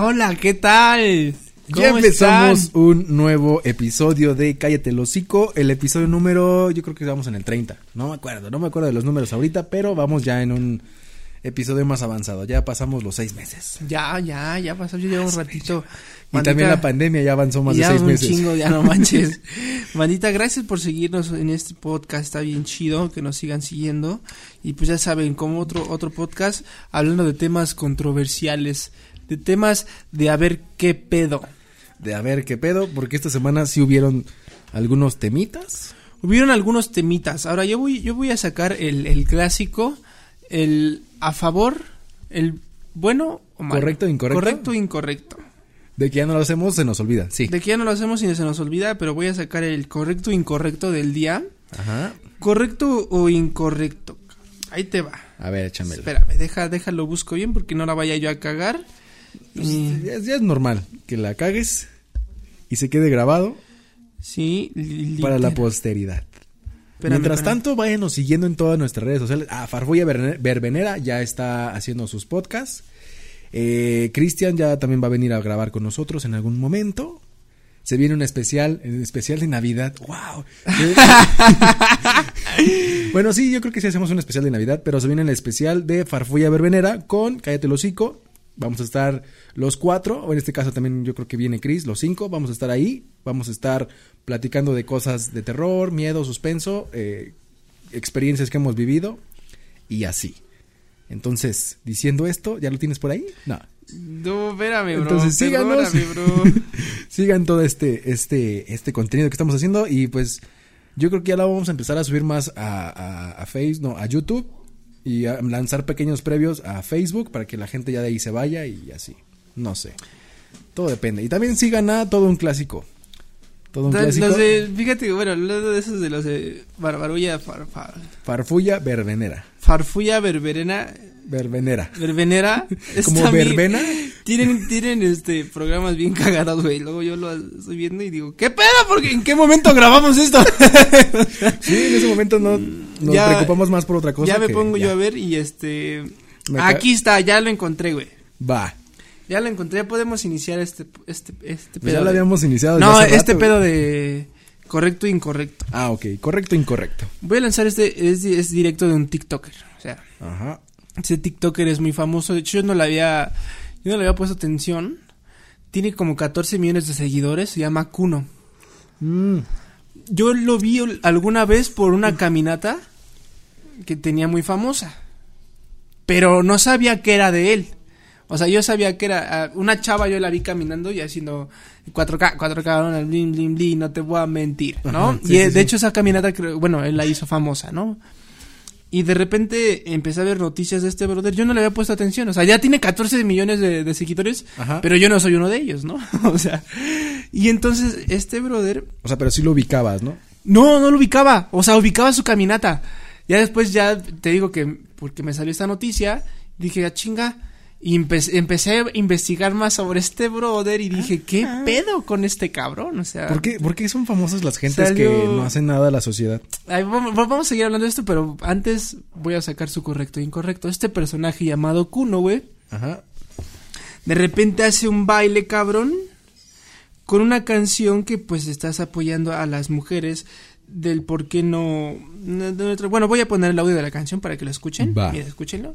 Hola, ¿qué tal? Ya empezamos un nuevo episodio de Cállate el hocico, el episodio número, yo creo que estamos en el 30, no me acuerdo, no me acuerdo de los números ahorita, pero vamos ya en un episodio más avanzado, ya pasamos los seis meses. Ya, ya, ya pasó, yo llevo un ratito. Y también la pandemia ya avanzó más de seis un meses. chingo, ya no manches. Mandita, gracias por seguirnos en este podcast, está bien chido que nos sigan siguiendo. Y pues ya saben, como otro, otro podcast, hablando de temas controversiales, de temas de a ver qué pedo. De a ver qué pedo, porque esta semana sí hubieron algunos temitas. Hubieron algunos temitas. Ahora yo voy, yo voy a sacar el, el clásico, el a favor, el bueno o malo. Correcto o incorrecto. Correcto o incorrecto. De que ya no lo hacemos, se nos olvida, sí. De que ya no lo hacemos y se nos olvida, pero voy a sacar el correcto o incorrecto del día. Ajá. Correcto o incorrecto. Ahí te va. A ver, échame. Espérame, deja, déjalo busco bien porque no la vaya yo a cagar. Pues, Y- ya, ya es normal que la cagues y se quede grabado sí, para la posteridad. Espérame, Mientras espérame. tanto, váyanos siguiendo en todas nuestras redes sociales. Ah, Farfulla Verne- Verbenera ya está haciendo sus podcasts. Eh, Cristian ya también va a venir a grabar con nosotros en algún momento. Se viene un especial, un especial de Navidad. ¡Wow! bueno, sí, yo creo que sí hacemos un especial de Navidad, pero se viene el especial de Farfulla Verbenera con Cállate el hocico. Vamos a estar los cuatro, o en este caso también yo creo que viene Chris, los cinco. Vamos a estar ahí. Vamos a estar platicando de cosas de terror, miedo, suspenso, eh, experiencias que hemos vivido y así. Entonces, diciendo esto, ¿ya lo tienes por ahí? No. No, espérame, bro. Entonces síganos. Bro. Sigan todo este, este, este contenido que estamos haciendo y pues yo creo que ya la vamos a empezar a subir más a, a, a Face, no, a YouTube y lanzar pequeños previos a Facebook para que la gente ya de ahí se vaya y así. No sé. Todo depende. Y también sigan a todo un clásico. Todo un Los clásico. de- fíjate, bueno, hablando de esos de los de Barbarulla, far- far- Farfulla verbenera. Farfulla, Berberena, Verbenera. Verbenera. Como bien- verbena. Tienen, tienen este programas bien cagados, güey. Luego yo lo estoy viendo y digo, ¿qué pedo? Porque ¿en qué momento grabamos esto? Sí, en ese momento no nos Ya- preocupamos más por otra cosa. ya me que pongo ya. yo a ver y este. Me Aquí está, ya lo encontré, güey. Va. Ya lo encontré, ya podemos iniciar este, este, este Pues ya pedo. lo de- habíamos iniciado. No, hace este rato. pedo de correcto e incorrecto. Ah, ok. Correcto, incorrecto. Voy a lanzar este, es directo de un TikToker. O sea, Ajá. ese TikToker es muy famoso. De hecho, yo no le había, yo no le había puesto atención. Tiene como 14 millones de seguidores. Se llama Kuno. Mm. Yo lo vi alguna vez por una caminata que tenía muy famosa. Pero no sabía que era de él. O sea, yo sabía que era una chava, yo la vi caminando y haciendo 4K, 4K, ¿no? blim, blim, blim, no te voy a mentir, ¿no? Ajá, sí, y eh, sí, de sí. hecho esa caminata, bueno, él la hizo famosa, ¿no? Y de repente empecé a ver noticias de este brother. Yo no le había puesto atención. O sea, ya tiene 14 millones de, de seguidores, Ajá. pero yo no soy uno de ellos, ¿no? o sea, y entonces este brother O sea, pero sí lo ubicabas, ¿no? no, no lo ubicaba. O sea, ubicaba su caminata. Ya después ya te digo que porque me salió esta noticia, dije, ah, chinga. Y empe- empecé a investigar más sobre este brother y dije, ¿qué pedo con este cabrón? O sea, ¿Por qué, por qué son famosas las gentes Salió- que no hacen nada a la sociedad? Ay, vamos, vamos a seguir hablando de esto, pero antes voy a sacar su correcto e incorrecto. Este personaje llamado Kuno, güey, Ajá. de repente hace un baile cabrón con una canción que pues estás apoyando a las mujeres del por qué no- bueno voy a poner el audio de la canción para que lo escuchen Va. Mira, escúchenlo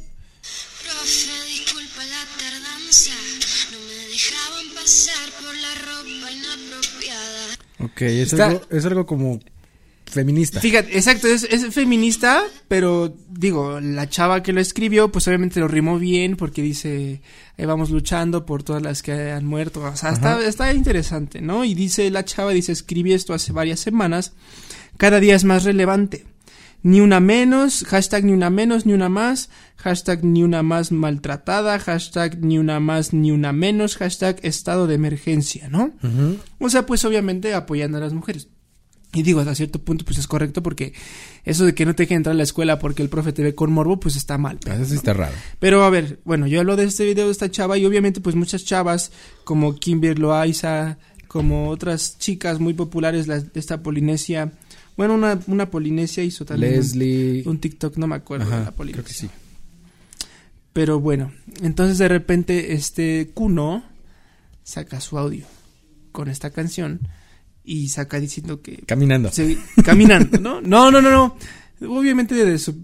Ok, es, Está- algo, es algo como feminista. fíjate exacto es, es feminista pero digo la chava que lo escribió pues obviamente lo rimó bien porque dice ahí vamos luchando por todas las que han muerto o sea está, está interesante no y dice la chava dice escribí esto hace varias semanas. Cada día es más relevante ni una menos, hashtag ni una menos, ni una más, hashtag ni una más maltratada, hashtag ni una más, ni una menos, hashtag estado de emergencia, ¿no? O sea, pues obviamente apoyando a las mujeres. Y digo, hasta cierto punto, pues es correcto porque eso de que no te dejen entrar a la escuela porque el profe te ve con morbo, pues está mal. Ah, Eso sí está raro. Pero a ver, bueno, yo hablo de este video de esta chava y obviamente pues muchas chavas como Kimber Loaiza, como otras chicas muy populares las de esta Polinesia, bueno, una, una Polinesia hizo también Leslie. un, TikTok, no me acuerdo de la Polinesia. creo que sí. Pero bueno, entonces de repente este Kuno saca su audio con esta canción y saca diciendo que Caminando. se- caminando, ¿no? No, no, no, no. Obviamente de su-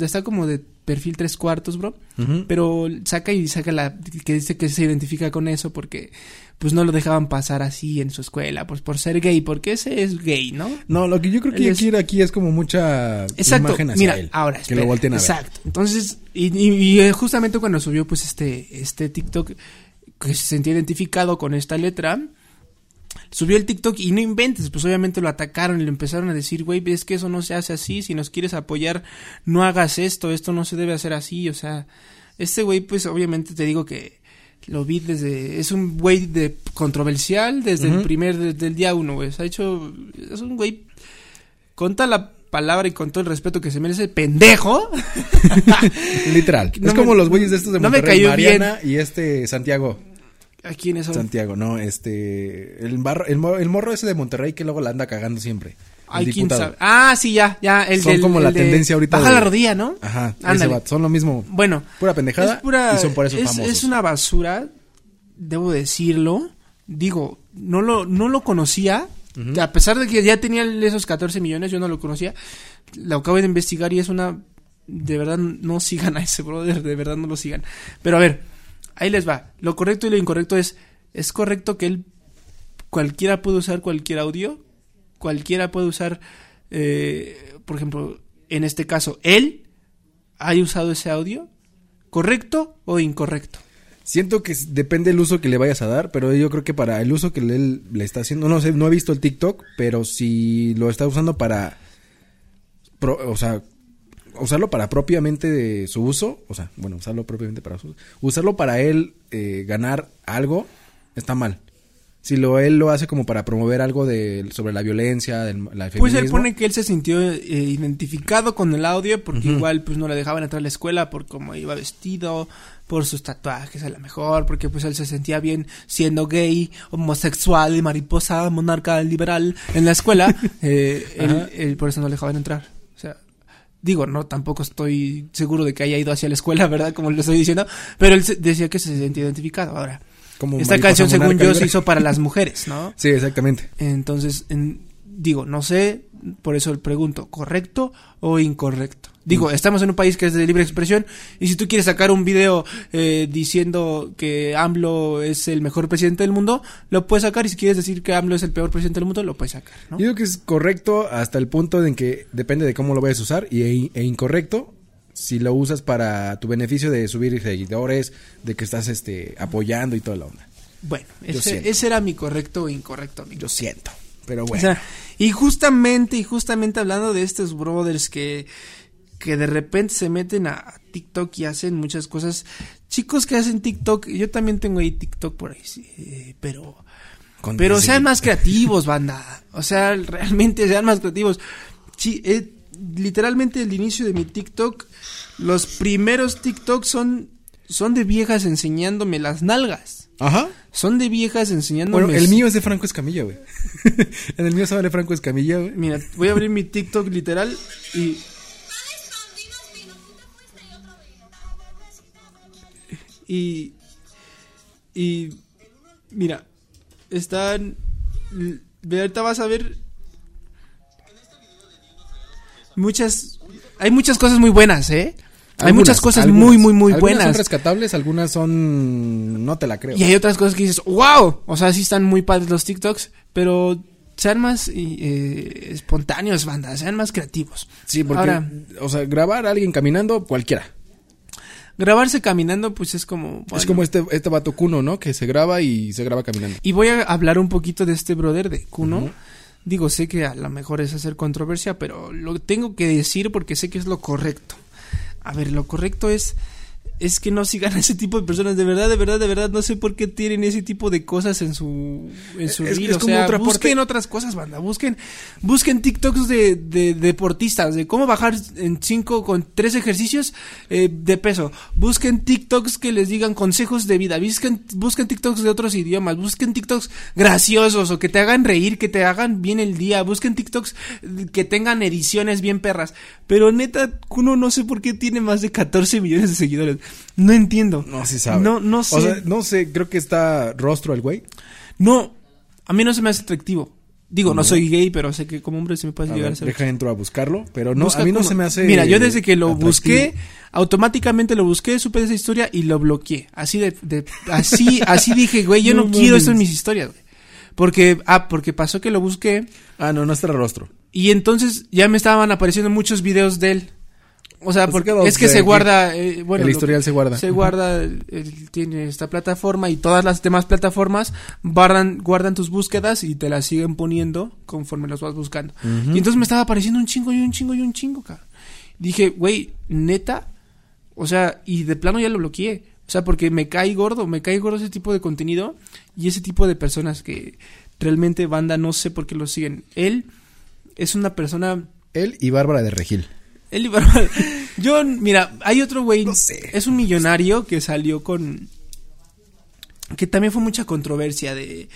está como de perfil tres cuartos, bro. Pero saca y saca la que dice que se identifica con eso porque pues no lo dejaban pasar así en su escuela, pues por ser gay, porque ese es gay, ¿no? No, lo que yo creo que es- quiere aquí es como mucha Exacto. imagen hacia Mira, él. ahora que espera, lo volteen a ver. Exacto. Entonces, y, y- y, eh, justamente cuando subió pues este este TikTok que se sentía identificado con esta letra, subió el TikTok y no inventes, pues obviamente lo atacaron y le empezaron a decir, güey, es que eso no se hace así, si nos quieres apoyar, no hagas esto, esto no se debe hacer así, o sea, este güey pues obviamente te digo que lo vi desde, es un güey de controversial desde el primer, desde el día uno, güey, se ha hecho, es un güey con toda la palabra y con todo el respeto que se merece, pendejo, Literal. No es me- como los güeyes de estos de no me Monterrey, cayó Mariana y este Santiago. ¿a quiénes son? Santiago, no, este el barro, el morro ese de Monterrey que luego la anda cagando siempre. Ay, quién diputado. sabe. Ah, sí, ya, ya. El Son del- como la de tendencia ahorita Baja de- la rodilla, ¿no? Ajá, ese son lo mismo. Bueno. Pura pendejada es pura- y son por eso es, famosos. Es una basura, debo decirlo. Digo, no lo, no lo conocía. A pesar de que ya tenía esos 14 millones, yo no lo conocía. Lo acabo de investigar y es una... De verdad, no sigan a ese brother, de verdad no lo sigan. Pero a ver, ahí les va. Lo correcto y lo incorrecto es... ¿Es correcto que él... Cualquiera puede usar cualquier audio? Cualquiera puede usar... eh, por ejemplo, en este caso, él haya usado ese audio, ¿correcto o incorrecto? Siento que depende del uso que le vayas a dar, pero yo creo que para el uso que él le está haciendo, no sé, no he visto el TikTok, pero si lo está usando para, o sea, usarlo para propiamente de su uso, o sea, bueno, usarlo propiamente para su uso, usarlo para él eh, ganar algo, está mal. Si lo él lo hace como para promover algo de sobre la violencia, del la Pues él pone que él se sintió eh, identificado con el audio porque igual pues no le dejaban entrar a la escuela por cómo iba vestido, por sus tatuajes a lo mejor, porque pues él se sentía bien siendo gay, homosexual y mariposa monarca liberal en la escuela, eh, él, Ajá. él por eso no le dejaban entrar. O sea, digo, no, tampoco estoy seguro de que haya ido hacia la escuela, ¿verdad? Como le estoy diciendo, pero él se- decía que se sentía identificado. Ahora, como esta canción según yo se hizo para las mujeres, ¿no? Sí, exactamente. Entonces, en- digo, no sé, por eso le pregunto, ¿correcto o incorrecto? Digo, estamos en un país que es de libre expresión y si tú quieres sacar un video eh, diciendo que AMLO es el mejor presidente del mundo, lo puedes sacar y si quieres decir que AMLO es el peor presidente del mundo, lo puedes sacar, ¿no? Yo digo que es correcto hasta el punto en que depende de cómo lo vayas a usar y, e, e incorrecto si lo usas para tu beneficio de subir seguidores, de que estás este apoyando y toda la onda. Bueno, ese, ese era mi correcto o incorrecto, amigo. Yo siento, pero O bueno. sea, y justamente, y justamente hablando de estos brothers que, que de repente se meten a TikTok y hacen muchas cosas. Chicos que hacen TikTok, yo también tengo ahí TikTok por ahí, sí, eh, pero, Con pero sean más creativos, banda. O sea, realmente sean más creativos. Sí, eh, literalmente el inicio de mi TikTok, los primeros TikTok son, son de viejas enseñándome las nalgas. Ajá. Son de viejas enseñándome. Bueno, el mío es de Franco Escamilla, güey. en el mío sale Franco Escamilla, güey. Mira, voy a abrir mi TikTok literal y. Y. Y. Mira, están. Ahorita vas a ver. Muchas. Hay muchas cosas muy buenas, ¿eh? Hay Algunas, muchas cosas algunas. muy, muy, muy Algunas buenas. son rescatables, algunas son... No te la creo. Y hay otras cosas que dices, wow, o sea, sí están muy padres los TikToks, pero sean más eh, espontáneos, banda, sean más creativos. Sí, porque, Ahora, o sea, grabar a alguien caminando, cualquiera. grabarse caminando, pues es como... Es como este, este vato Kuno, ¿no? Que se graba y se graba caminando. Y voy a hablar un poquito de este brother de Kuno. Ujú. Digo, sé que a lo mejor es hacer controversia, pero lo tengo que decir porque sé que es lo correcto. A ver, lo correcto es es que no sigan a ese tipo de personas. De verdad, de verdad, de verdad, no sé por qué tienen ese tipo de cosas en su, en su Es- reel. es o como sea, otra parte- busquen otras cosas, banda. Busquen, busquen TikToks de, de deportistas, de cómo bajar en 5 con tres ejercicios eh, de peso. Busquen TikToks que les digan consejos de vida. Busquen, busquen TikToks de otros idiomas. Busquen TikToks graciosos o que te hagan reír, que te hagan bien el día. Busquen TikToks que tengan ediciones bien perras. Pero neta, Kuno no sé por qué tiene más de 14 millones de seguidores. No entiendo. No, sí sabe. No, no sé. O sea, no sé, creo que está rostro el güey. no, a mí no se me hace atractivo. Digo, no, soy gay, pero sé que como hombre se me puede A llegar ver, a ser. deja entro a buscarlo, pero no, Busca a mí no se me hace. Mira, yo desde que lo atractivo. busqué, automáticamente lo busqué, supe de esa historia y lo bloqueé. Así de, de- así, así dije, güey, yo no, No quiero esto en mis historias, güey. Porque, ah, porque pasó que lo busqué Ah, no, no está rostro. y entonces ya me estaban apareciendo muchos videos de él. O sea, porque es que se guarda, eh, bueno, el historial se guarda. Se guarda, él tiene esta plataforma y todas las demás plataformas guardan, guardan tus búsquedas y te las siguen poniendo conforme los vas buscando. Y entonces me estaba apareciendo un chingo y un chingo y un chingo, cabrón. Dije, güey, neta, o sea, y de plano ya lo bloqueé. O sea, porque me cae gordo, me cae gordo ese tipo de contenido y ese tipo de personas que realmente banda no sé por qué lo siguen. Él es una persona Él y Bárbara de Regil. Bárbara- Yo, mira, hay otro güey. No sé. Es un millonario que salió con. Que también fue mucha controversia de.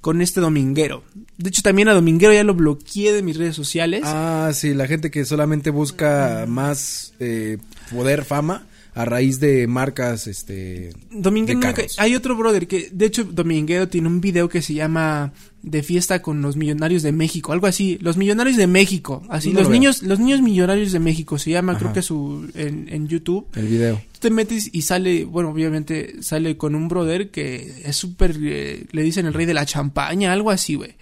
Con este dominguero. De hecho, también a dominguero ya lo bloqueé de mis redes sociales. Ah, sí, la gente que solamente busca más eh, poder, fama, a raíz de marcas, este... Dominguero de Hay otro brother que, de hecho, Dominguero tiene un video que se llama De fiesta con los millonarios de México, algo así. Los millonarios de México, así. No los niños, los niños millonarios de México se llama, creo que su en, en YouTube. El video. Tú te metes y sale, bueno, obviamente sale con un brother que es súper, eh, le dicen el rey de la champaña, algo así, güey.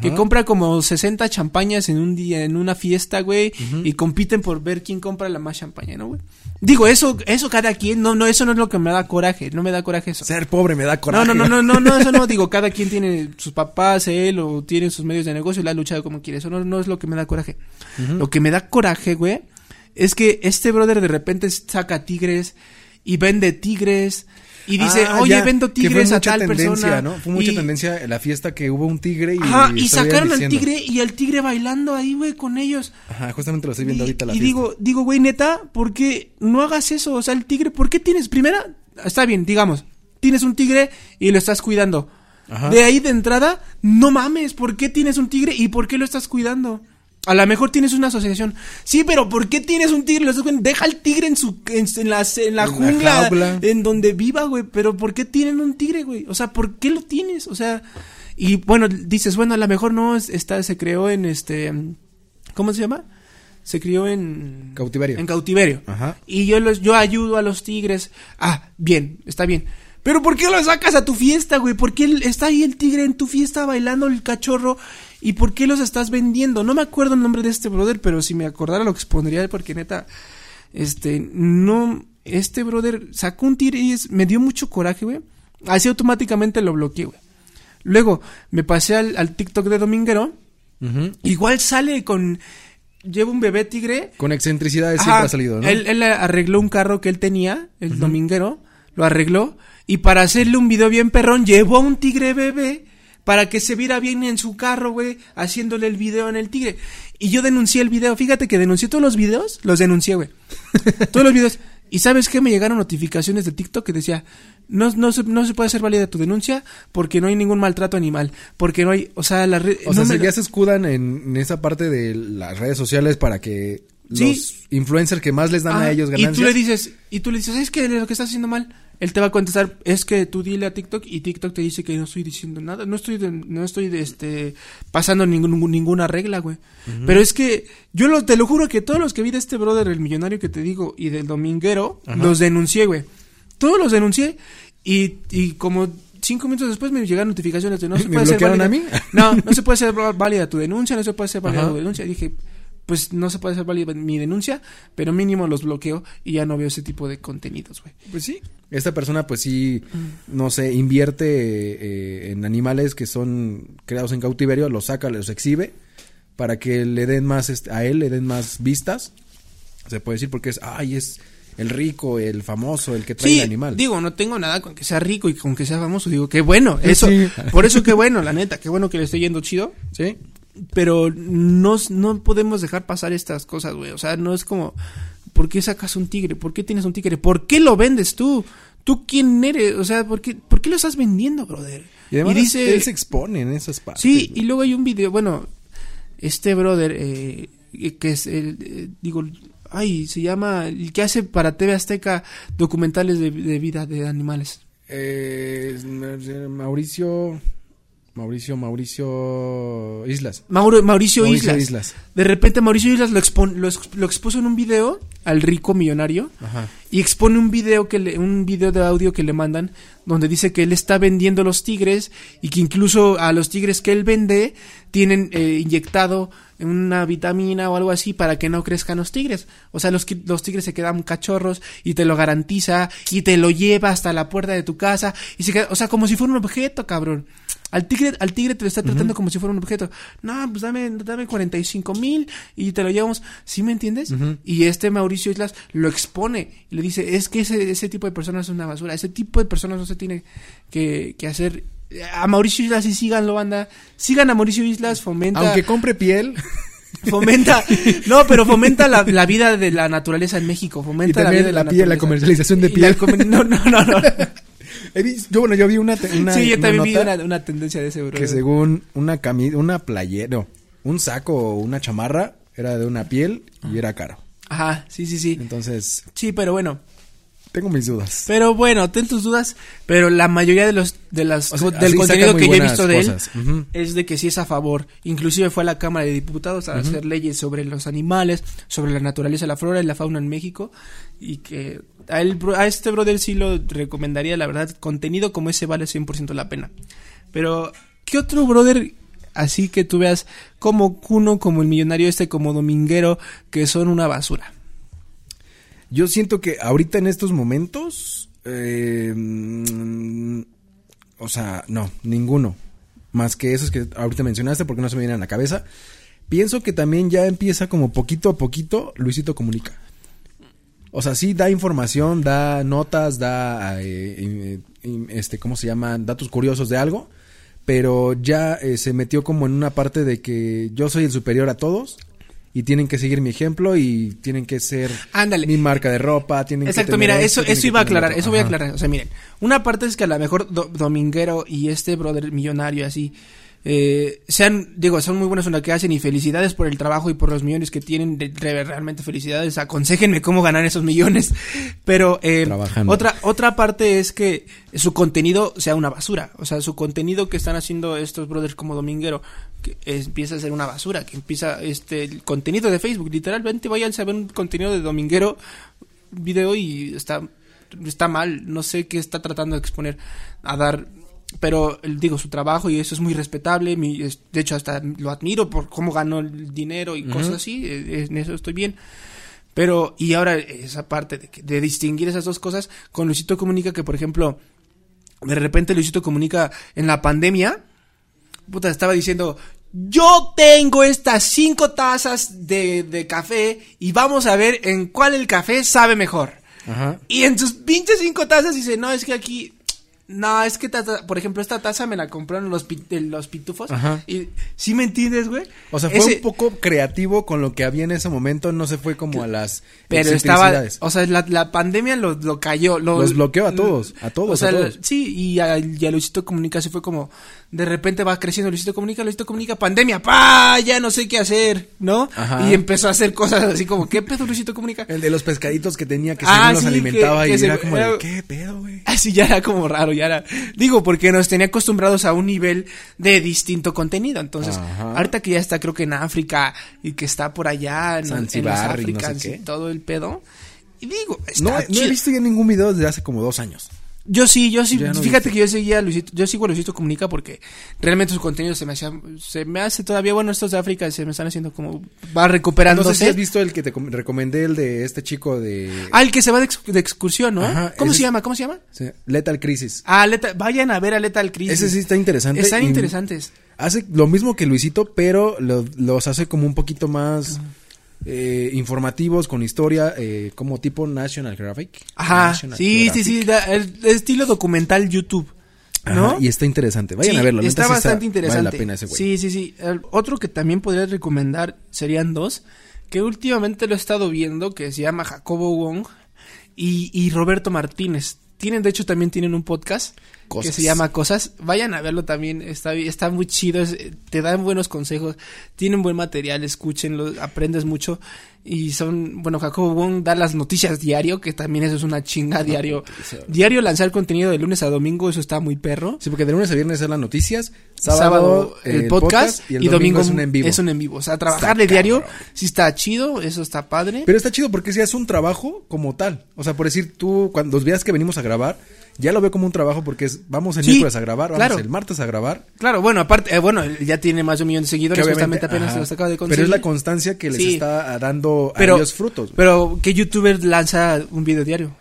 Que compra como 60 champañas en un día, en una fiesta, güey, y compiten por ver quién compra la más champaña, ¿no, güey? Digo, eso, eso cada quien, no, no, eso no es lo que me da coraje, no me da coraje eso. Ser pobre me da coraje. No, no, no, no, no, no, eso no, digo, cada quien tiene sus papás, él, o tiene sus medios de negocio y la ha luchado como quiere, eso no, no es lo que me da coraje. Lo que me da coraje, güey, es que este brother de repente saca tigres y vende tigres y dice, Ah, oye, ya, vendo que fue tigres a tal tendencia, persona. ¿no? Fue mucha y, tendencia la fiesta que hubo un tigre y... Ajá, y sacaron al tigre y al tigre bailando ahí, güey, con ellos. Ajá, justamente lo estoy viendo Y- ahorita la y fiesta. digo, digo, güey, neta, ¿por qué no hagas eso? O sea, el tigre, ¿por qué tienes? Primera, está bien, digamos, tienes un tigre y lo estás cuidando. Ajá. De ahí de entrada, no mames, ¿por qué tienes un tigre y por qué lo estás cuidando? A lo mejor tienes una asociación. Sí, pero ¿por qué tienes un tigre? Deja al tigre en su en, en la, en la En jungla, en donde viva, güey. Pero ¿por qué tienen un tigre, güey? O sea, ¿por qué lo tienes? O sea, y bueno, dices, bueno, a lo mejor no, es- está, se creó en este, ¿cómo se llama? Se crió en Cautiverio. En cautiverio. Ajá. Y yo los, yo ayudo a los tigres. Ah, bien, está bien. Pero ¿por qué lo sacas a tu fiesta, güey? ¿Por qué está ahí el tigre en tu fiesta bailando el cachorro? ¿Y por qué los estás vendiendo? No me acuerdo el nombre de este brother, pero si me acordara lo expondría porque neta, este, no, este brother sacó un tigre y es- me dio mucho coraje, güey. Así automáticamente lo bloqueé, güey. Luego me pasé al, al TikTok de Dominguero. Igual sale con, lleva un bebé tigre Con excentricidades Ajá, siempre ha salido, ¿no? Él, él arregló un carro que él tenía, el dominguero, lo arregló, y para hacerle un video bien perrón, llevó a un tigre bebé para que se viera bien en su carro, güey, haciéndole el video en el tigre. Y yo denuncié el video, fíjate que denuncié todos los videos, los denuncié, güey. todos los videos. Y ¿sabes qué? Me llegaron notificaciones de TikTok que decía, no, no, se, no se puede hacer válida tu denuncia porque no hay ningún maltrato animal, porque no hay, o sea, la red... O no sea, me- ya se escudan en, en esa parte de las redes sociales para que Sí. los influencers que más les dan Ah, a ellos Y ganancias. tú le dices, y tú le dices, es que lo que estás haciendo mal. Él te va a contestar, es que tú dile a TikTok y TikTok te dice que no estoy diciendo nada, no estoy, de- no estoy de, este, pasando ningún, ninguna regla, güey. Pero es que yo lo, te lo juro que todos los que vi de este brother, el millonario que te digo, y del dominguero, los denuncié, güey. Todos los denuncié y, y como cinco minutos después me llegaron notificaciones de no se ¿Me puede hacer válida- a mí? No, no se puede hacer válida tu denuncia, no se puede hacer válida Ajá. tu denuncia. Dije, pues no se puede hacer válida mi denuncia, pero mínimo los bloqueo y ya no veo ese tipo de contenidos, güey. Pues sí. Esta persona, pues sí, no sé, invierte eh, en animales que son creados en cautiverio, los saca, los exhibe para que le den más, este, a él le den más vistas. Se puede decir porque es, ay, es el rico, el famoso, el que trae Sí, el animal. digo, no tengo nada con que sea rico y con que sea famoso, digo, qué bueno, eso, Sí. por eso qué bueno, la neta, qué bueno que le esté yendo chido, ¿Sí? Pero no, no podemos dejar pasar estas cosas, güey, o sea, no es como, ¿por qué sacas un tigre? ¿Por qué tienes un tigre? ¿Por qué lo vendes tú? ¿Tú quién eres? O sea, ¿por qué, por qué lo estás vendiendo, brother? Y además dice, él se expone en esas partes. Sí, güey. y luego hay un video, bueno, este brother, eh, que es, el, eh, digo, Ay, se llama. El que hace para TV Azteca documentales de, de vida de animales. Eh, Mauricio. Mauricio, Mauricio Islas. Mauro- Mauricio, Mauricio Islas. Islas. De repente Mauricio Islas lo, expon- lo, lo expuso en un video al rico millonario Ajá. y expone un video que le- un video de audio que le mandan donde dice que él está vendiendo los tigres y que incluso a los tigres que él vende tienen eh, inyectado una vitamina o algo así para que no crezcan los tigres. O sea, los, los tigres se quedan cachorros y te lo garantiza y te lo lleva hasta la puerta de tu casa y se queda, o sea, como si fuera un objeto, cabrón. Al tigre, al tigre te lo está tratando como si fuera un objeto. No, pues dame, dame 45 mil y te lo llevamos. ¿Sí me entiendes? Y este Mauricio Islas lo expone y le dice, es que ese, ese tipo de personas es una basura. Ese tipo de personas no se tiene que, que hacer. A Mauricio Islas y síganlo, banda. Sigan a Mauricio Islas, fomenta. Aunque compre piel. Fomenta. No, pero fomenta la, la vida de la naturaleza en México. Fomenta Y la vida de la la, piel, la comercialización de la piel. No, no, no, no. Yo, bueno, yo vi una, una, sí, yo una también vi nota una, una tendencia de ese, bro. que según una camisa, una playera, no, un saco o una chamarra era de una piel y era caro. Ajá, sí, sí, sí. Entonces, Sí, pero bueno. tengo mis dudas. Pero bueno, ten tus dudas, pero la mayoría de los de las O sea, del contenido que yo he visto de cosas. él es de que sí es a favor. Inclusive fue a la Cámara de Diputados a hacer leyes sobre los animales, sobre la naturaleza, la flora y la fauna en México y que a, este brother sí lo recomendaría, la verdad, contenido como ese vale 100% la pena. Pero ¿qué otro brother así que tú veas como Kuno, como el millonario este, como Dominguero que son una basura? Yo siento que ahorita en estos momentos, eh, o sea, no, ninguno. Más que esos que ahorita mencionaste porque no se me vienen a la cabeza. Pienso que también ya empieza como poquito a poquito Luisito Comunica. O sea, sí da información, da notas, da, eh, este, ¿cómo se llaman? Datos curiosos de algo. Pero ya eh, se metió como en una parte de que yo soy el superior a todos y tienen que seguir mi ejemplo y tienen que ser Ándale. mi marca de ropa, tienen que Exacto, tener mira, esto, eso, eso que iba a aclarar, eso voy a aclarar. O sea, miren, una parte es que a lo mejor Do- Dominguero y este brother millonario así, eh, sean, digo, son muy buenos en lo que hacen y felicidades por el trabajo y por los millones que tienen, de- de- realmente felicidades, aconsejenme cómo ganar esos millones. Pero eh, otra, otra parte es que su contenido sea una basura, o sea, su contenido que están haciendo estos brothers como Dominguero, que empieza a ser una basura, que empieza este el contenido de Facebook, literalmente vayan a ver un contenido de Dominguero video y está está mal, no sé qué está tratando de exponer a dar pero digo su trabajo y eso es muy respetable, de hecho hasta lo admiro por cómo ganó el dinero y cosas así, eh, en eso estoy bien. Pero, y ahora esa parte de, de distinguir esas dos cosas, con Luisito Comunica, que por ejemplo, de repente Luisito Comunica en la pandemia, puta, estaba diciendo, yo tengo estas cinco tazas de, de café y vamos a ver en cuál el café sabe mejor. Ajá. Y en sus pinches cinco tazas dice, no, es que aquí... No, es que, taza- por ejemplo, esta taza me la compraron los, los pitufos. Ajá. Y, ¿Sí me entiendes, güey? O sea, fue Ese- un poco creativo con lo que había en ese momento, no se fue como a las Pero estaba, o sea, la, la pandemia lo, lo cayó. Lo, Los bloqueó a todos, a todos, O sea, a todos. sí, y a, y a Luisito Comunica se fue como, de repente va creciendo Luisito Comunica, Luisito Comunica, pandemia, pa, ya no sé qué hacer, ¿no? Ajá. Y empezó a hacer cosas así como, ¿qué pedo Luisito Comunica? El de los pescaditos que tenía que Ah, según los sí, alimentaba que- y que se- era como era- ¿qué pedo, güey? Así ya era como raro, ya era. Digo, porque nos tenía acostumbrados a un nivel de distinto contenido. Entonces, Ajá. ahorita que ya está, creo que en África y que está por allá en, en los Zanzíbar y no sé Africans y qué. todo el pedo. Y digo, está No, no he visto ya ningún video desde hace como dos años. Yo sí, yo sí. No fíjate que yo seguía a Luisito, yo sigo a Luisito Comunica porque realmente su contenido se me hacía, se me hace todavía, bueno, estos de África se me están haciendo como, va No recuperándose. sé si has visto el que te com- recomendé, el de este chico de Ah, el que se va de, ex- de excursión, ¿no? Ajá, ¿Cómo se es- llama? ¿Cómo se llama? sí, Lethal Crisis. Ah, Leta- vayan a ver a Lethal Crisis. Ese sí está interesante. Están y interesantes. Hace lo mismo que Luisito, pero lo- los hace como un poquito más eh, informativos, con historia, eh, como tipo National Geographic. Ajá, National sí, sí, sí, el estilo documental YouTube, ¿no? Ajá, y está interesante. Vayan Sí, a verlo. Está sí bastante interesante. Vale la pena ese güey. Sí, sí, sí. El otro que también podría recomendar serían dos, que últimamente lo he estado viendo, que se llama Jacobo Wong y, y Roberto Martínez. Tienen, de hecho, también tienen un podcast Que se llama Cosas. Vayan a verlo también, está, está muy chido, te dan buenos consejos, tienen buen material, escúchenlo, aprendes mucho. Y son, bueno, Jacobo Wong da las noticias diario, que también eso es una chinga diario. Diario lanzar contenido de lunes a domingo, eso está muy perro. Sí, porque de lunes a viernes es las noticias, Sábado, sábado, el, podcast, y el y domingo es un en vivo. Es un en vivo. O sea, trabajarle Está diario sí está chido, eso está padre. Pero está chido porque si es un trabajo como tal. O sea, por decir, tú, cuando los días que venimos a grabar, ya lo veo como un trabajo porque es, vamos el Sí, miércoles a grabar, vamos claro. el martes a grabar. Claro, bueno, aparte, eh, bueno, ya tiene más de un millón de seguidores, justamente apenas ajá, se los acaba de conseguir. Pero es la constancia que les Sí. está dando Pero- a ellos frutos. Pero, ¿qué youtuber lanza un video diario?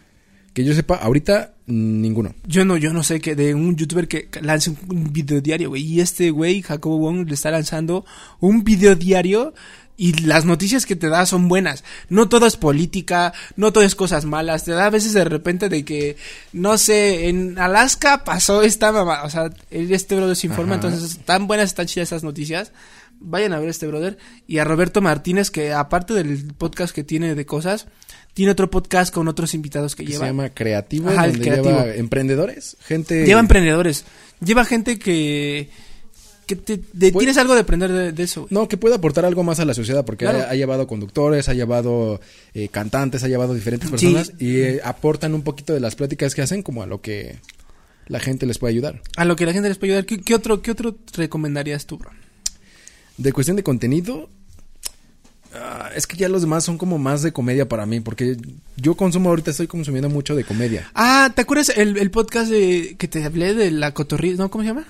Que yo sepa, ahorita, ninguno. Yo no, yo no sé que de un youtuber que lance un- video diario, güey. Y este güey, Jacobo Wong, le está lanzando un video diario y las noticias que te da son buenas. No todo es política, no todo es cosas malas. Te da a veces de repente de que, no sé, en Alaska pasó esta mamá. O sea, este brother se informa, entonces tan buenas, están chidas esas noticias. Vayan a ver a este brother. Y a Roberto Martínez, que aparte del podcast que tiene de cosas, tiene otro podcast con otros invitados que Que lleva. se llama Creativo, Ajá, donde Creativo. lleva emprendedores, gente... Lleva emprendedores. Lleva gente que. que te, de- tienes algo de aprender de, de eso. güey. No, que puede aportar algo más a la sociedad, porque Claro. ha, ha llevado conductores, ha llevado eh, cantantes, ha llevado diferentes Sí. personas y eh, aportan un poquito de las pláticas que hacen como a lo que la gente les puede ayudar. A lo que la gente les puede ayudar. ¿Qué, qué otro, ¿Qué otro recomendarías tú, bro? De cuestión de contenido, ah, es que ya los demás son como más de comedia para mí, porque yo consumo ahorita, estoy consumiendo mucho de comedia. Ah, ¿te acuerdas el, el podcast de, que te hablé de la cotorrilla? ¿No? ¿Cómo se llama?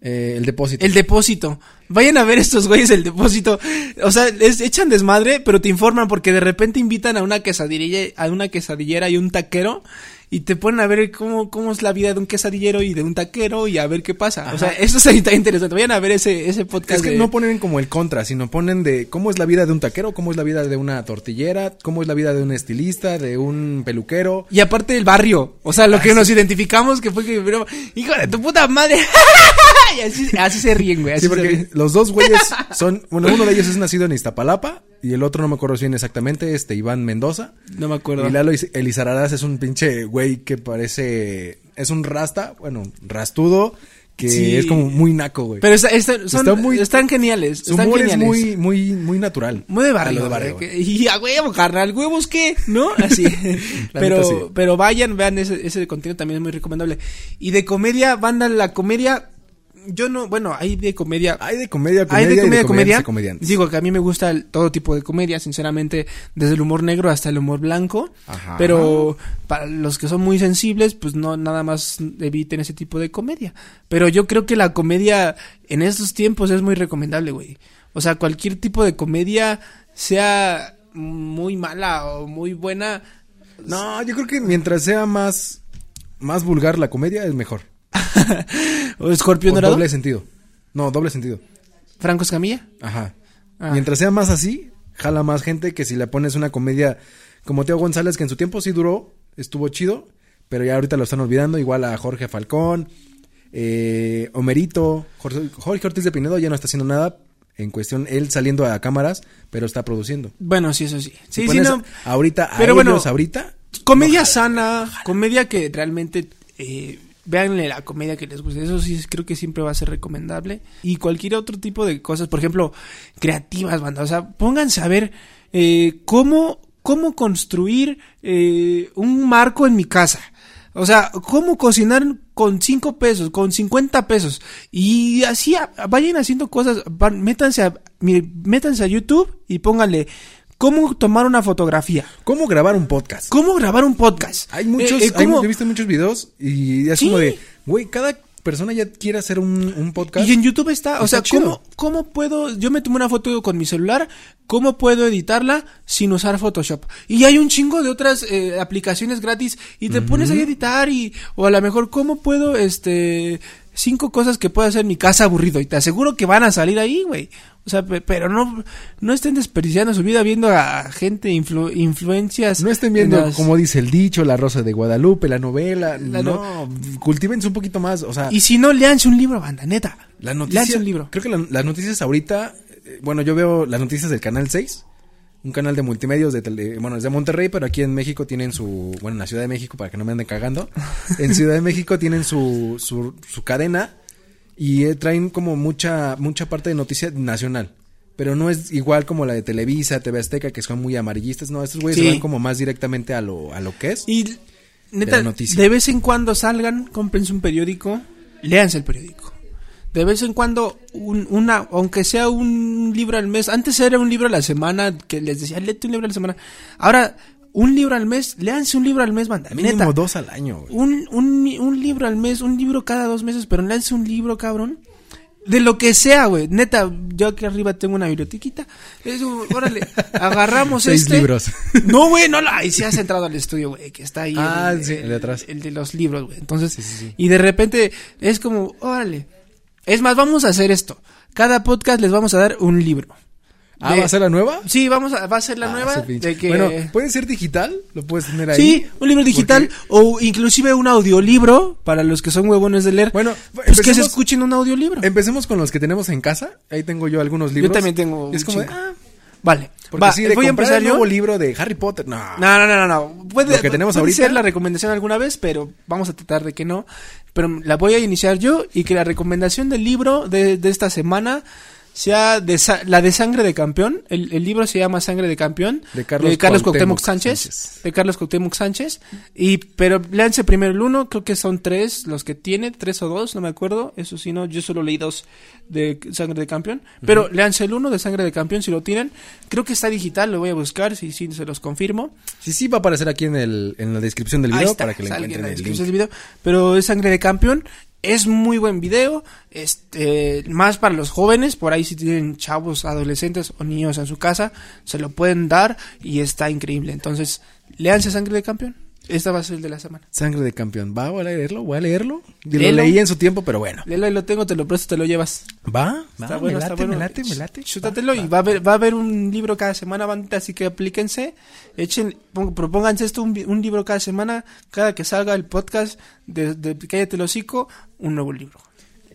Eh, el depósito. El depósito. Vayan a ver estos güeyes el depósito. O sea, les echan desmadre, pero te informan porque de repente invitan a una quesadilla, a una quesadillera y un taquero y te ponen a ver cómo, cómo es la vida de un quesadillero y de un taquero y a ver qué pasa. O sea, eso está interesante. Vayan a ver ese, ese podcast. Es que de- no ponen como el contra, sino ponen de cómo es la vida de un taquero, cómo es la vida de una tortillera, cómo es la vida de un estilista, de un peluquero. Y aparte del barrio, o sea, lo que nos identificamos que fue que, pero, hijo de tu puta madre. y así, así se ríen, güey. así Sí, porque ríen. los dos güeyes son, bueno, uno de ellos es nacido en Iztapalapa y el otro no me acuerdo bien exactamente, este Iván Mendoza. No me acuerdo. Y Lalo Elizararaz es un pinche güey que parece, es un rasta, bueno, rastudo, que Sí. es como muy naco, güey. Pero está- está- son- Está muy- están geniales. Su humor es muy, muy, muy natural. Muy de barrio. de barrio, güey, y a huevo, carnal, huevos qué, ¿no? Así. Pero, neta, sí. pero vayan, vean ese, ese contenido también es muy recomendable. Y de comedia, banda, la comedia, yo no, bueno, hay de comedia. Hay de comedia, Hay comedia, de y de comedia, comedia. y comediantes. Digo que a mí me gusta el- todo tipo de comedia, sinceramente, desde el humor negro hasta el humor blanco. Ajá. Pero para los que son muy sensibles, pues no, nada más eviten ese tipo de comedia. Pero yo creo que la comedia en estos tiempos es muy recomendable, güey. O sea, cualquier tipo de comedia, sea muy mala o muy buena, No, yo creo que mientras sea más, más vulgar la comedia es mejor. o Escorpión Dorado, doble sentido. No, doble sentido. Franco Escamilla. Ajá. Ah. Mientras sea más así, jala más gente que si le pones una comedia como Teo González, que en su tiempo sí duró, estuvo chido, pero ya ahorita lo están olvidando, igual a Jorge Falcón, eh, Homerito, Jorge, Jorge Ortiz de Pinedo ya no está haciendo nada en cuestión, él saliendo a cámaras, pero está produciendo. Bueno, sí, eso sí. Si Sí, sí, no. Ahorita, a Pero bueno, ellos ahorita, Comedia sana, comedia que realmente eh, véanle la comedia que les guste. Eso sí creo que siempre va a ser recomendable. Y cualquier otro tipo de cosas, por ejemplo, creativas, banda. O sea, pónganse a ver eh, cómo, cómo construir eh, un marco en mi casa. O sea, cómo cocinar con 5 pesos, con 50 pesos. Y así vayan haciendo cosas. van- métanse, a, mire, métanse a YouTube y pónganle cómo tomar una fotografía. ¿cómo grabar un podcast? ¿Cómo grabar un podcast? Hay muchos, Eh, eh, hay- ¿cómo- yo he visto muchos videos y es Sí. como de, güey, cada persona ya quiere hacer un, un podcast. Y en YouTube está, o Está sea. ¿cómo, ¿cómo puedo? Yo me tomé una foto con mi celular, ¿cómo puedo editarla sin usar Photoshop? Y hay un chingo de otras eh, aplicaciones gratis y te pones ahí a editar y, o a lo mejor, ¿cómo puedo, este, cinco cosas que puedo hacer en mi casa aburrido? Y te aseguro que van a salir ahí, güey. O sea, pe- pero no, no estén desperdiciando su vida viendo a gente, influ- influencias. No estén en viendo, las- como dice el dicho, La Rosa de Guadalupe, la novela. La no, cultívense un poquito más. O sea, Y si no, léanse un libro, banda, neta. la noticia, un libro. Creo que la- las noticias ahorita, eh, bueno, yo veo las noticias del Canal 6. un canal de multimedios de tele- bueno, es de Monterrey, pero aquí en México tienen su, bueno, en la Ciudad de México, para que no me anden cagando, en Ciudad de México tienen su, su, su cadena y eh, traen como mucha, mucha parte de noticia nacional. Pero no es igual como la de Televisa, TV Azteca, que son muy amarillistas. No, estos güeyes Sí. se van como más directamente a lo, a lo que es. Y neta, la noticia. de vez en cuando salgan, cómprense un periódico, léanse el periódico. De vez en cuando, un- una, aunque sea un libro al mes, antes era un libro a la semana, que les decía, léete un libro a la semana. Ahora, un libro al mes, léanse un libro al mes, banda. Mínimo Neta, dos al año, güey. un, un, un libro al mes, un libro cada dos meses, pero léanse un libro, cabrón. De lo que sea, güey. Neta, yo aquí arriba tengo una bibliotequita. Eso, órale, agarramos Seis este. libros. No, güey, no, la, ahí sí has entrado al estudio, güey, que está ahí. Ah, el, sí, el de atrás. El de los libros, güey. Entonces, Sí, sí, sí. y de repente es como, órale. Es más, vamos a hacer esto. Cada podcast les vamos a dar un libro. Ah, De- ¿va a ser la nueva? Sí, vamos a, va a ser la Ah, nueva. De que... Bueno, puede ser digital, lo puedes tener ahí. Sí, un libro digital o inclusive un audiolibro para los que son huevones de leer. Bueno, pues que se escuchen un audiolibro. Empecemos con los que tenemos en casa. Ahí tengo yo algunos libros. también tengo Es un como de, ah, Vale, porque va, sí, de voy a empezar el yo. nuevo libro de Harry Potter. No. No, no, no, no, no. Puede, Lo que tenemos puede ahorita. ser la recomendación alguna vez, pero vamos a tratar de que no. Pero la voy a iniciar yo y que la recomendación del libro de, de esta semana sea de la de Sangre de Campeón. El, el libro se llama Sangre de Campeón. De Carlos Cuauhtémoc Cuauhtémoc Sánchez, Sánchez. De Carlos Cuauhtémoc Sánchez. Y, pero léanse primero el uno, creo que son tres los que tiene, tres o dos, no me acuerdo. Eso sí, no, yo solo leí dos de Sangre de Campeón. Pero léanse el uno de Sangre de Campeón si lo tienen. Creo que está digital, lo voy a buscar, si, si se los confirmo. Sí, sí, va a aparecer aquí en, el, en la descripción del video está, para que le sale en encuentren la el descripción link. del video. Pero es sangre de campeón. Es muy buen video. Este, más para los jóvenes. Por ahí si tienen chavos, adolescentes o niños en su casa, se lo pueden dar y está increíble. Entonces, léanse sangre de campeón. Esta va a ser el de la semana. Sangre de campeón. ¿Va? ¿Voy a leerlo? ¿Voy a leerlo? Yo Lo leí en su tiempo, pero bueno. Léelo y lo tengo, te lo presto, te lo llevas. ¿Va? Está ¿Va? bueno, me está late, bueno. me late, me late. Chútatelo Va, y va. va a haber, va a haber un libro cada semana, bandita, así que aplíquense. Echen, propónganse esto, un, un libro cada semana, cada que salga el podcast de, de Cállate el hocico, un nuevo libro.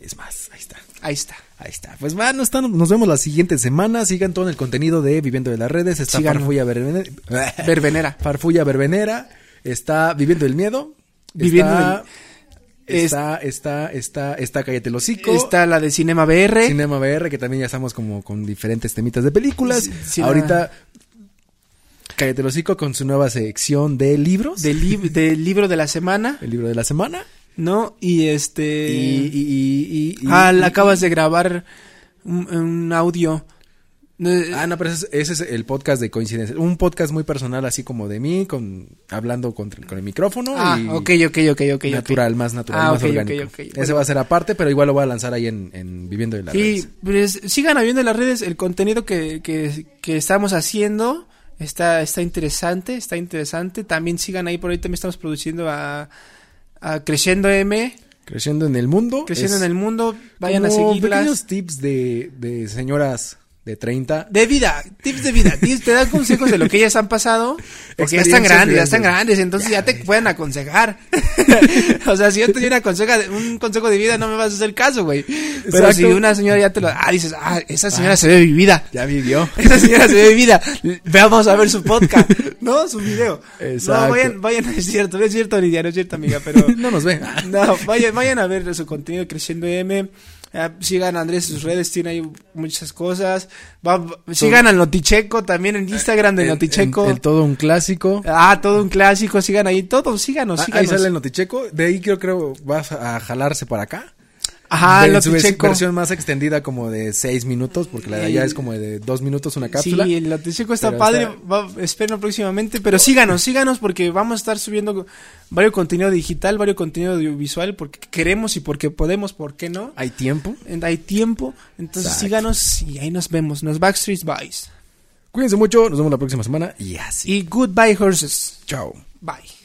Es más, ahí está. Ahí está. Ahí está. Pues va, nos, están- nos vemos la siguiente semana. Sigan todo el contenido de Viviendo de las Redes. Está Síganos. Farfulla Verbenera. Verbenera. Farfulla Verbenera. Está Viviendo el Miedo. Viviendo está, el- está, está, está, está Cállate el Hocico. Está la de Cinema BR. Cinema VR, que también ya estamos como con diferentes temitas de películas. Sí, Ahorita, Cállate el Hocico con su nueva sección de libros. del, lib- del libro de la semana, el libro de la semana. ¿no? Y este... Y, y, y, y- y- ah, acabas de grabar un, un audio. Eh, Ah, no, pero ese es, ese es el podcast de coincidencia. Un podcast muy personal, así como de mí, con hablando con, con el micrófono. ah, y ok, ok, ok, ok. natural, más natural, Ah, más ok, ok, orgánico. Ese Bueno. va a ser aparte, pero igual lo voy a lanzar ahí en, en Viviendo de la Sí, pues, sigan viendo en las redes el contenido que, que, que estamos haciendo. Está, está interesante, está interesante. También sigan ahí, por ahí también estamos produciendo a, a Creciendo M, Creciendo en el mundo. Creciendo en el Mundo. Vayan a seguirlas. pequeños tips de, de señoras de 30. De vida, tips de vida, tips, te dan consejos de lo que ellas han pasado, porque ya están grandes, ya están grandes, entonces ya, te pueden aconsejar. o sea, si yo te doy una conseja, un consejo de vida, no me vas a hacer caso, güey. Pero Exacto. si una señora ya te lo, ah, dices, ah, esa señora se ve vivida. Ya vivió. Esa señora se ve vivida. Veamos a ver su podcast, ¿no? Su video. Exacto. No, vayan, vayan, es cierto, no es cierto, Lidia, no es cierto, amiga, pero. no nos ve. No, vayan, vayan a ver su contenido Creciendo M. Eh, sigan a Andrés en sus redes, tiene ahí muchas cosas. Va- sigan al Noticheco también en Instagram de El- Noticheco. el- el todo un clásico. Ah, todo un clásico, sigan ahí, todo, síganos, Ah, síganos. ahí sale el Noticheco. De ahí creo creo vas a jalarse para acá. Ajá, el De su Noticheco. versión más extendida como de 6 minutos, porque la de allá es como de 2 minutos una cápsula. Sí, el Noticheco está padre, está- va, espero próximamente, pero síganos, síganos porque vamos a estar subiendo varios contenido digital, varios contenido audiovisual, porque queremos y porque podemos, ¿por qué no? Hay tiempo. En- Hay tiempo, entonces Exacto. síganos y ahí nos vemos, nos Backstreet Boys. Cuídense mucho, nos vemos la próxima semana y así. Y goodbye horses. Chao. Bye.